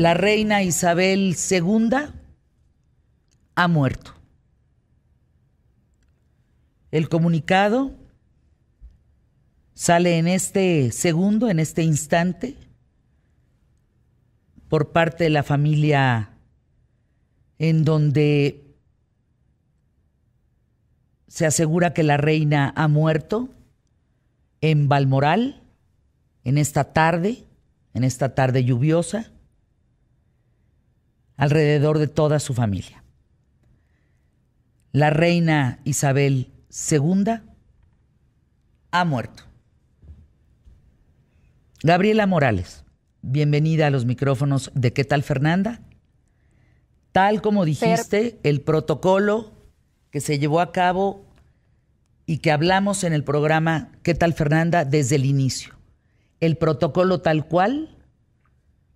La reina Isabel II ha muerto. El comunicado sale en este segundo, en este instante, por parte de la familia en donde se asegura que la reina ha muerto en Balmoral en esta tarde, en esta tarde lluviosa, alrededor de toda su familia. La reina Isabel II ha muerto. Gabriela Morales, bienvenida a los micrófonos de ¿Qué tal Fernanda? Tal como dijiste, el protocolo que se llevó a cabo y que hablamos en el programa ¿Qué tal Fernanda? desde el inicio. El protocolo tal cual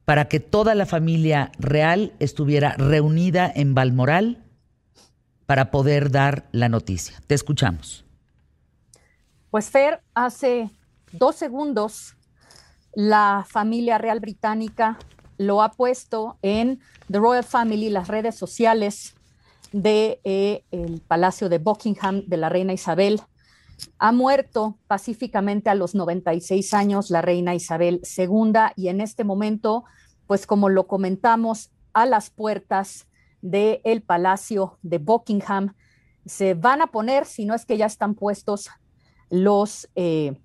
para que toda la familia real estuviera reunida en Balmoral para poder dar la noticia. Te escuchamos. Pues Fer, hace dos segundos la familia real británica lo ha puesto en The Royal Family, las redes sociales de eh, el Palacio de Buckingham de la reina Isabel. Ha muerto pacíficamente a los 96 años la reina Isabel II y en este momento, pues como lo comentamos, a las puertas del Palacio de Buckingham se van a poner, si no es que ya están puestos, los eh,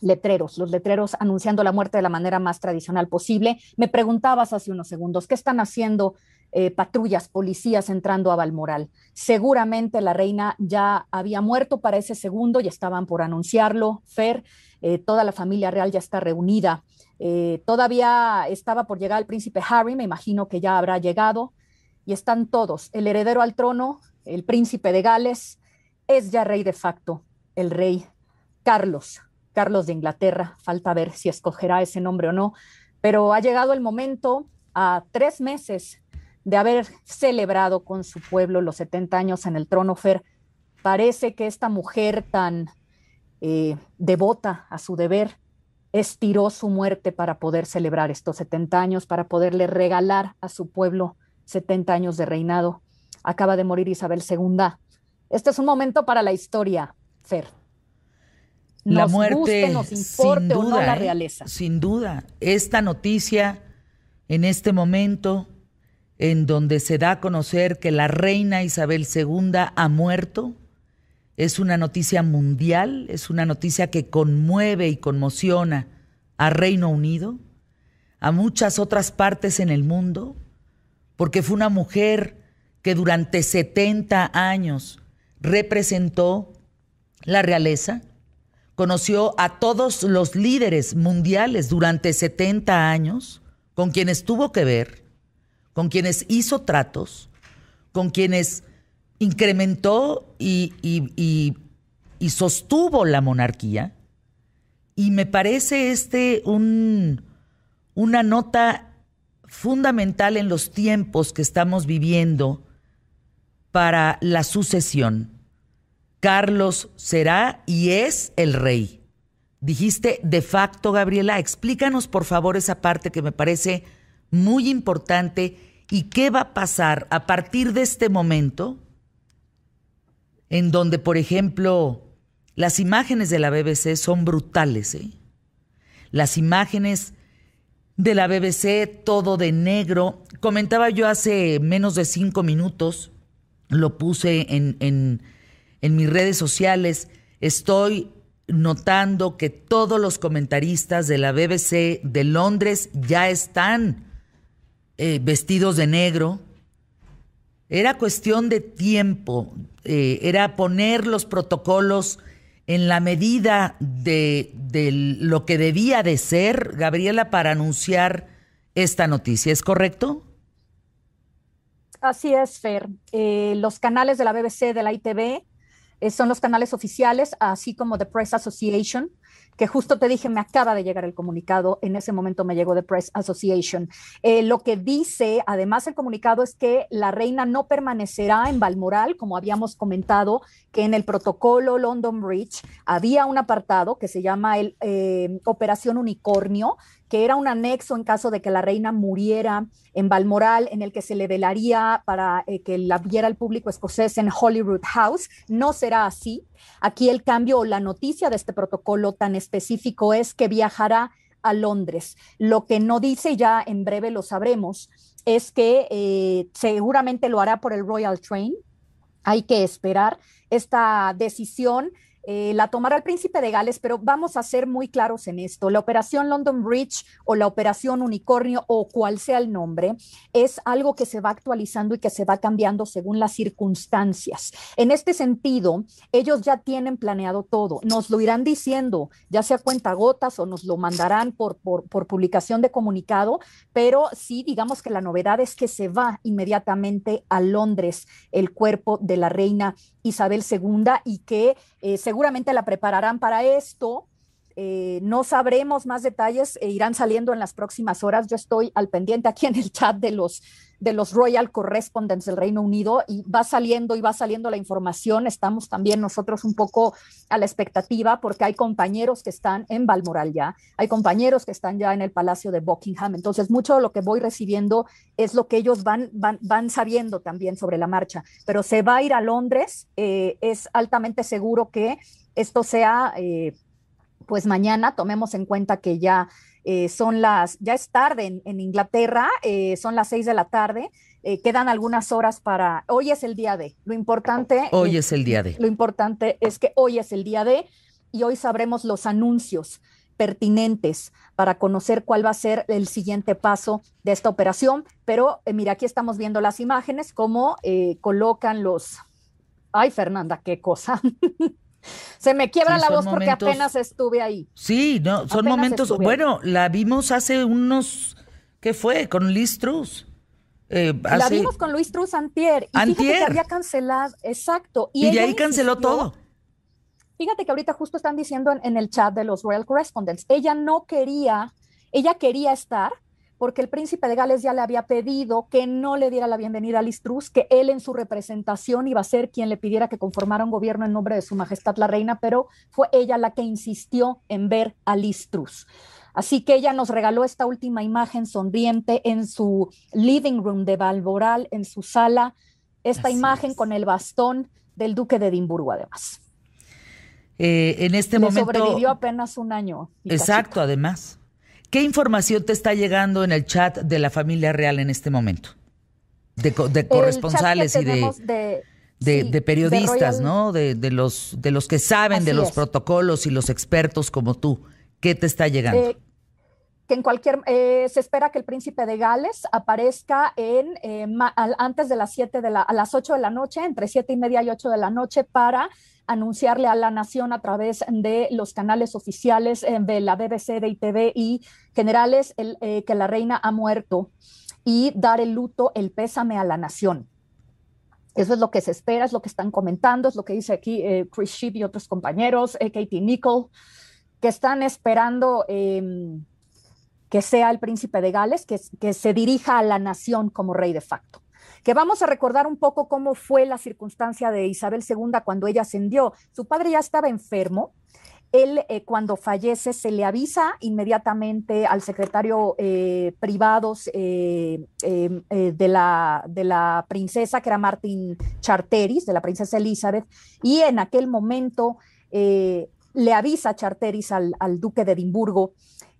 letreros, los letreros anunciando la muerte de la manera más tradicional posible. Me preguntabas hace unos segundos, ¿qué están haciendo eh, patrullas, policías entrando a Balmoral? Seguramente la reina ya había muerto para ese segundo y estaban por anunciarlo. Fer, eh, toda la familia real ya está reunida. Eh, todavía estaba por llegar el príncipe Harry, me imagino que ya habrá llegado. Y están todos, el heredero al trono, el príncipe de Gales, es ya rey de facto, el rey Carlos Carlos de Inglaterra. Falta ver si escogerá ese nombre o no, pero ha llegado el momento a tres meses de haber celebrado con su pueblo los 70 años en el trono Fer. Parece que esta mujer tan eh, devota a su deber estiró su muerte para poder celebrar estos 70 años, para poderle regalar a su pueblo 70 años de reinado. Acaba de morir Isabel II. Este es un momento para la historia, Fer la muerte, nos importe sin duda, la ¿eh? realeza. sin duda, esta noticia en este momento en donde se da a conocer que la reina Isabel II ha muerto, es una noticia mundial, es una noticia que conmueve y conmociona a Reino Unido, a muchas otras partes en el mundo, porque fue una mujer que durante 70 años representó la realeza, conoció a todos los líderes mundiales durante 70 años, con quienes tuvo que ver, con quienes hizo tratos, con quienes incrementó y, sostuvo la monarquía. Y me parece este un, una nota fundamental en los tiempos que estamos viviendo para la sucesión. Carlos será y es el rey. Dijiste de facto, Gabriela, explícanos por favor esa parte que me parece muy importante y qué va a pasar a partir de este momento en donde, por ejemplo, las imágenes de la BBC son brutales. ¿eh? Las imágenes de la BBC, todo de negro. Comentaba yo hace menos de cinco minutos, lo puse en, en en mis redes sociales estoy notando que todos los comentaristas de la BBC de Londres ya están eh, vestidos de negro. Era cuestión de tiempo, eh, era poner los protocolos en la medida de, lo que debía de ser, Gabriela, para anunciar esta noticia. ¿Es correcto? Así es, Fer. Eh, los canales de la BBC, de la ITV, son los canales oficiales, así como The Press Association, que justo te dije, me acaba de llegar el comunicado, en ese momento me llegó The Press Association. Eh, lo que dice, además, el comunicado es que la reina no permanecerá en Balmoral, como habíamos comentado, que en el protocolo London Bridge había un apartado que se llama el, eh, Operación Unicornio, que era un anexo en caso de que la reina muriera en Balmoral, en el que se le velaría para eh, que la viera el público escocés en Holyrood House. No será así. Aquí el cambio o la noticia de este protocolo tan específico es que viajará a Londres. Lo que no dice, ya en breve lo sabremos, es que eh, seguramente lo hará por el Royal Train. Hay que esperar esta decisión eh, la tomará el príncipe de Gales, pero vamos a ser muy claros en esto. La operación London Bridge o la operación Unicornio o cual sea el nombre, es algo que se va actualizando y que se va cambiando según las circunstancias. En este sentido, ellos ya tienen planeado todo. Nos lo irán diciendo, ya sea cuenta gotas o nos lo mandarán por, por, publicación de comunicado, pero sí, digamos que la novedad es que se va inmediatamente a Londres el cuerpo de la reina Isabel II y que eh, seguramente la prepararán para esto. Eh, no sabremos más detalles, e irán saliendo en las próximas horas. Yo estoy al pendiente aquí en el chat de los de los Royal Correspondents del Reino Unido y va saliendo y va saliendo la información. Estamos también nosotros un poco a la expectativa porque hay compañeros que están en Balmoral ya, hay compañeros que están ya en el Palacio de Buckingham. Entonces, mucho de lo que voy recibiendo es lo que ellos van, van, van sabiendo también sobre la marcha. Pero se va a ir a Londres, eh, es altamente seguro que esto sea, eh, pues mañana, tomemos en cuenta que ya eh, son las, ya es tarde en, Inglaterra, eh, son las seis de la tarde, eh, quedan algunas horas para, hoy es el día de, lo importante. Hoy es el día de. Lo importante es que hoy es el día de y hoy sabremos los anuncios pertinentes para conocer cuál va a ser el siguiente paso de esta operación. Pero mira, aquí estamos viendo las imágenes, cómo colocan los... Ay, Fernanda, qué cosa. Se me quiebra la voz porque apenas estuve ahí. Sí, no, son momentos. Bueno, la vimos hace unos. ¿Qué fue? Con Liz Truss. Eh, la vimos con Luis Truss Antier. Y antier. que había cancelado. Exacto. Y, de ahí canceló todo. Fíjate que ahorita justo están diciendo en el chat de los Royal Correspondents. Ella no quería, ella quería estar, porque el príncipe de Gales ya le había pedido que no le diera la bienvenida a Liz Truss, que él en su representación iba a ser quien le pidiera que conformara un gobierno en nombre de su majestad la reina, pero fue ella la que insistió en ver a Liz Truss. Así que ella nos regaló esta última imagen sonriente en su living room de Balboral, en su sala, esta imagen con el bastón del duque de Edimburgo, además. Eh, en este le momento. Sobrevivió apenas un año. Exacto, además. ¿Qué información te está llegando en el chat de la familia real en este momento? De, corresponsales y de, de, periodistas, ¿no? De, los, de los que saben de los protocolos y los expertos como tú. ¿Qué te está llegando? Eh, que en cualquier, eh, se espera que el príncipe de Gales aparezca en, eh, antes de las 7 de la, a las 8 de la noche, entre siete y media y 8 de la noche, para anunciarle a la nación a través de los canales oficiales eh, de la BBC, de ITV y generales eh, que la reina ha muerto y dar el luto, el pésame a la nación. Eso es lo que se espera, es lo que están comentando, es lo que dice aquí Chris Sheep y otros compañeros, Katie Nicole, que están esperando em, que sea el príncipe de Gales, que, que se dirija a la nación como rey de facto que vamos a recordar un poco cómo fue la circunstancia de Isabel II cuando ella ascendió. Su padre ya estaba enfermo, él eh, cuando fallece se le avisa inmediatamente al secretario eh, privados eh, de, la, de la princesa, que era Martin Charteris, de la princesa Elizabeth, y en aquel momento le avisa Charteris al, al duque de Edimburgo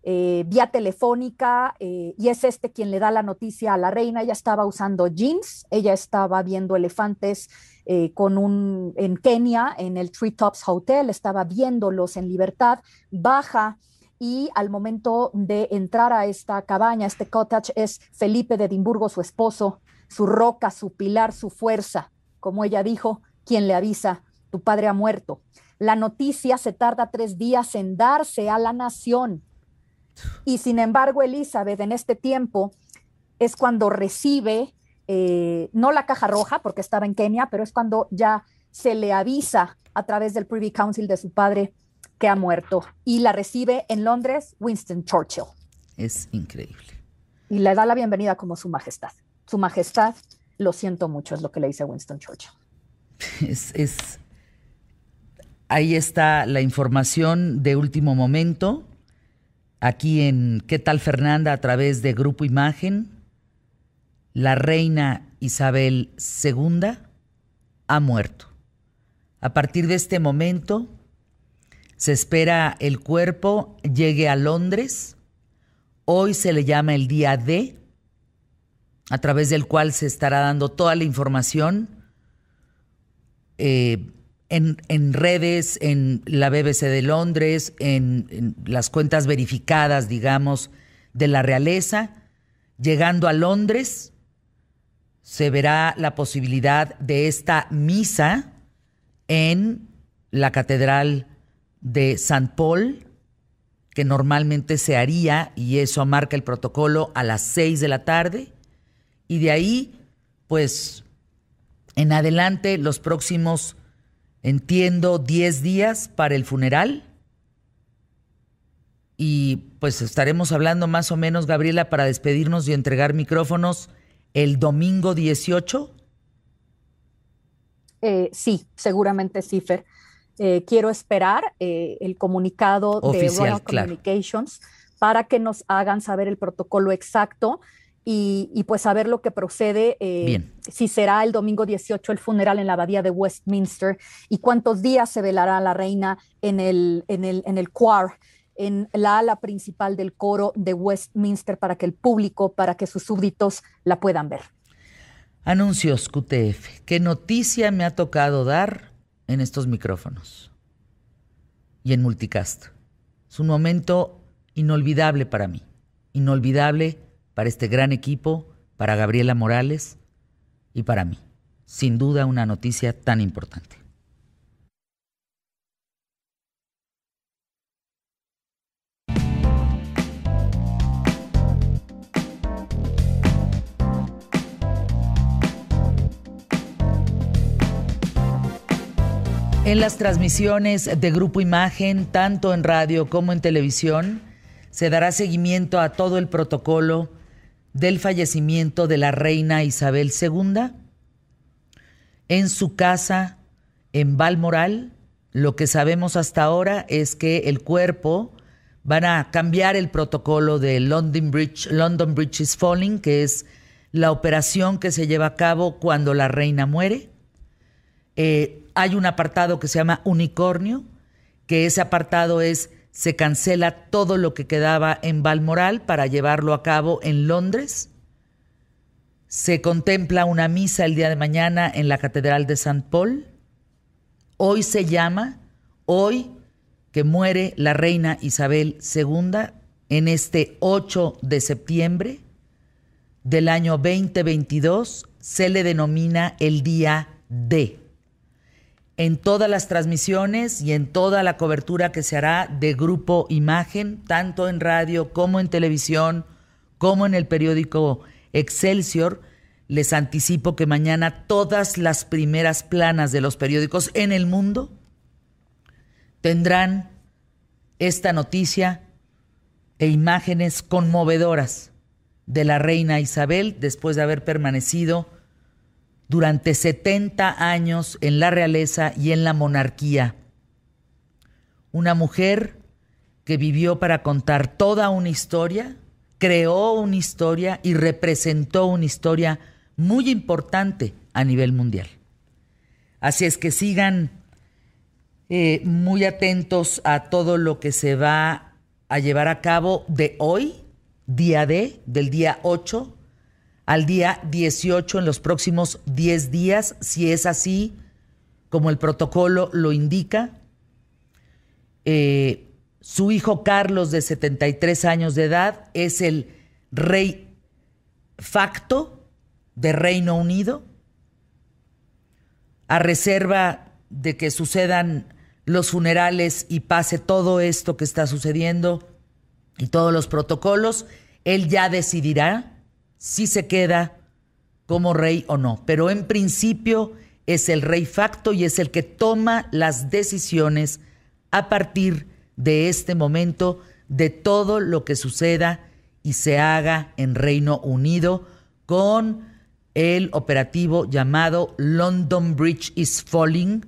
eh, vía telefónica eh, y es este quien le da la noticia a la reina. Ella estaba usando jeans, ella estaba viendo elefantes eh, con un, en Kenia, en el Treetops Hotel, estaba viéndolos en libertad, baja y al momento de entrar a esta cabaña, este cottage, es Felipe de Edimburgo, su esposo, su roca, su pilar, su fuerza, como ella dijo, quien le avisa, tu padre ha muerto. La noticia se tarda tres días en darse a la nación y sin embargo, Elizabeth en este tiempo es cuando recibe, eh, no la caja roja, porque estaba en Kenia, pero es cuando ya se le avisa a través del Privy Council de su padre que ha muerto. Y la recibe en Londres Winston Churchill. Es increíble. Y le da la bienvenida como su majestad. Su majestad, lo siento mucho, es lo que le dice Winston Churchill. es ahí está la información de último momento aquí en ¿Qué tal Fernanda? a través de Grupo Imagen, la reina Isabel II ha muerto. A partir de este momento, se espera el cuerpo llegue a Londres. Hoy se le llama el día D, a través del cual se estará dando toda la información eh, en, redes, en la BBC de Londres, en, las cuentas verificadas, digamos, de la realeza. Llegando a Londres, se verá la posibilidad de esta misa en la Catedral de St. Paul, que normalmente se haría, y eso marca el protocolo, a las seis de la tarde. Y de ahí, pues, en adelante, los próximos entiendo, 10 días para el funeral. Y pues estaremos hablando más o menos, Gabriela, para despedirnos y entregar micrófonos el domingo 18. Eh, sí, seguramente sí, Fer. Eh, quiero esperar eh, el comunicado de Royal Communications para que nos hagan saber el protocolo exacto y, pues saber lo que procede, eh, si será el domingo 18 el funeral en la abadía de Westminster y cuántos días se velará la reina en el, en el, en el choir, en la ala principal del coro de Westminster para que el público, para que sus súbditos la puedan ver. Anuncios QTF. ¿Qué noticia me ha tocado dar en estos micrófonos y en multicast? Es un momento inolvidable para mí, inolvidable para este gran equipo, para Gabriela Morales y para mí. Sin duda una noticia tan importante. En las transmisiones de Grupo Imagen, tanto en radio como en televisión, se dará seguimiento a todo el protocolo del fallecimiento de la reina Isabel II en su casa en Balmoral. Lo que sabemos hasta ahora es que el cuerpo van a cambiar el protocolo de London Bridge, London Bridge is Falling, que es la operación que se lleva a cabo cuando la reina muere. Eh, hay un apartado que se llama unicornio, que ese apartado es se cancela todo lo que quedaba en Balmoral para llevarlo a cabo en Londres. Se contempla una misa el día de mañana en la Catedral de St. Paul. Hoy se llama, hoy que muere la reina Isabel II, en este 8 de septiembre del año 2022, se le denomina el día D en todas las transmisiones y en toda la cobertura que se hará de Grupo Imagen, tanto en radio como en televisión, como en el periódico Excelsior. Les anticipo que mañana todas las primeras planas de los periódicos en el mundo tendrán esta noticia e imágenes conmovedoras de la reina Isabel después de haber permanecido durante 70 años en la realeza y en la monarquía. Una mujer que vivió para contar toda una historia, creó una historia y representó una historia muy importante a nivel mundial. Así es que sigan eh, muy atentos a todo lo que se va a llevar a cabo de hoy, día D, del día 8 al día 18 en los próximos 10 días, si es así como el protocolo lo indica. Eh, su hijo Carlos, de 73 años de edad, es el rey facto de Reino Unido, a reserva de que sucedan los funerales y pase todo esto que está sucediendo y todos los protocolos, él ya decidirá si se queda como rey o no, pero en principio es el rey facto y es el que toma las decisiones a partir de este momento de todo lo que suceda y se haga en Reino Unido con el operativo llamado London Bridge is Falling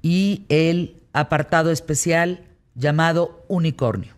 y el apartado especial llamado Unicornio.